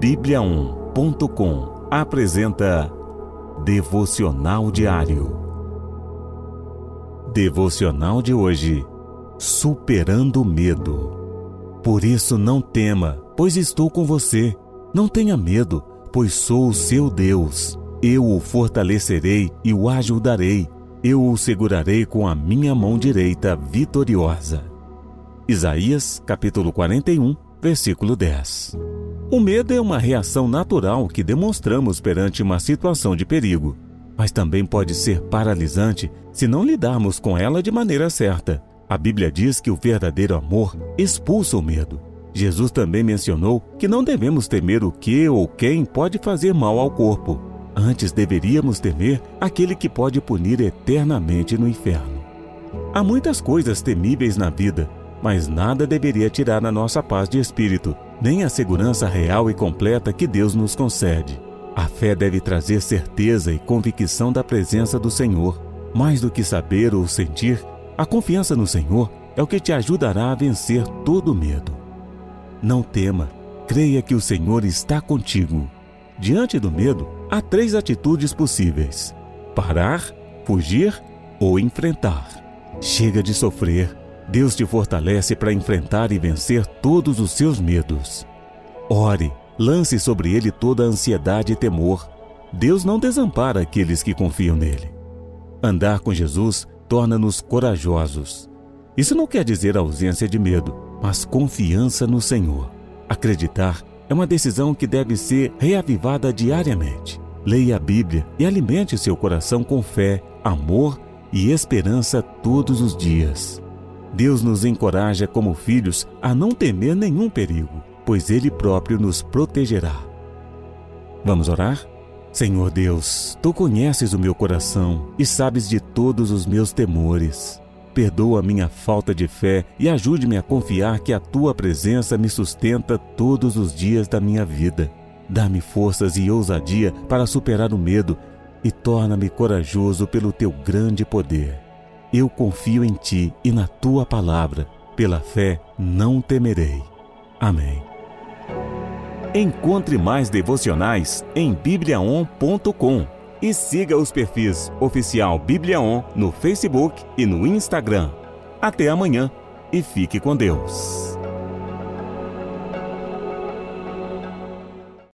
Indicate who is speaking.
Speaker 1: Bíblia1.com apresenta Devocional Diário. Devocional de hoje. Superando o medo. Por isso não tema, pois estou com você. Não tenha medo, pois sou o seu Deus. Eu o fortalecerei e o ajudarei. Eu o segurarei com a minha mão direita vitoriosa. Isaías, capítulo 41, versículo 10. O medo é uma reação natural que demonstramos perante uma situação de perigo, mas também pode ser paralisante se não lidarmos com ela de maneira certa. A Bíblia diz que o verdadeiro amor expulsa o medo. Jesus também mencionou que não devemos temer o que ou quem pode fazer mal ao corpo. Antes deveríamos temer aquele que pode punir eternamente no inferno. Há muitas coisas temíveis na vida, mas nada deveria tirar a nossa paz de espírito nem a segurança real e completa que Deus nos concede. A fé deve trazer certeza e convicção da presença do Senhor. Mais do que saber ou sentir, a confiança no Senhor é o que te ajudará a vencer todo medo. Não tema, creia que o Senhor está contigo. Diante do medo, há três atitudes possíveis: parar, fugir ou enfrentar. Chega de sofrer Deus te fortalece para enfrentar e vencer todos os seus medos. Ore, lance sobre ele toda a ansiedade e temor. Deus não desampara aqueles que confiam nele. Andar com Jesus torna-nos corajosos. Isso não quer dizer ausência de medo, mas confiança no Senhor. Acreditar é uma decisão que deve ser reavivada diariamente. Leia a Bíblia e alimente seu coração com fé, amor e esperança todos os dias. Deus nos encoraja como filhos a não temer nenhum perigo, pois Ele próprio nos protegerá. Vamos orar? Senhor Deus, tu conheces o meu coração e sabes de todos os meus temores. Perdoa minha falta de fé e ajude-me a confiar que a tua presença me sustenta todos os dias da minha vida. Dá-me forças e ousadia para superar o medo e torna-me corajoso pelo teu grande poder. Eu confio em ti e na tua palavra. Pela fé não temerei. Amém. Encontre mais devocionais em bibliaon.com e siga os perfis oficial Bibliaon no Facebook e no Instagram. Até amanhã e fique com Deus.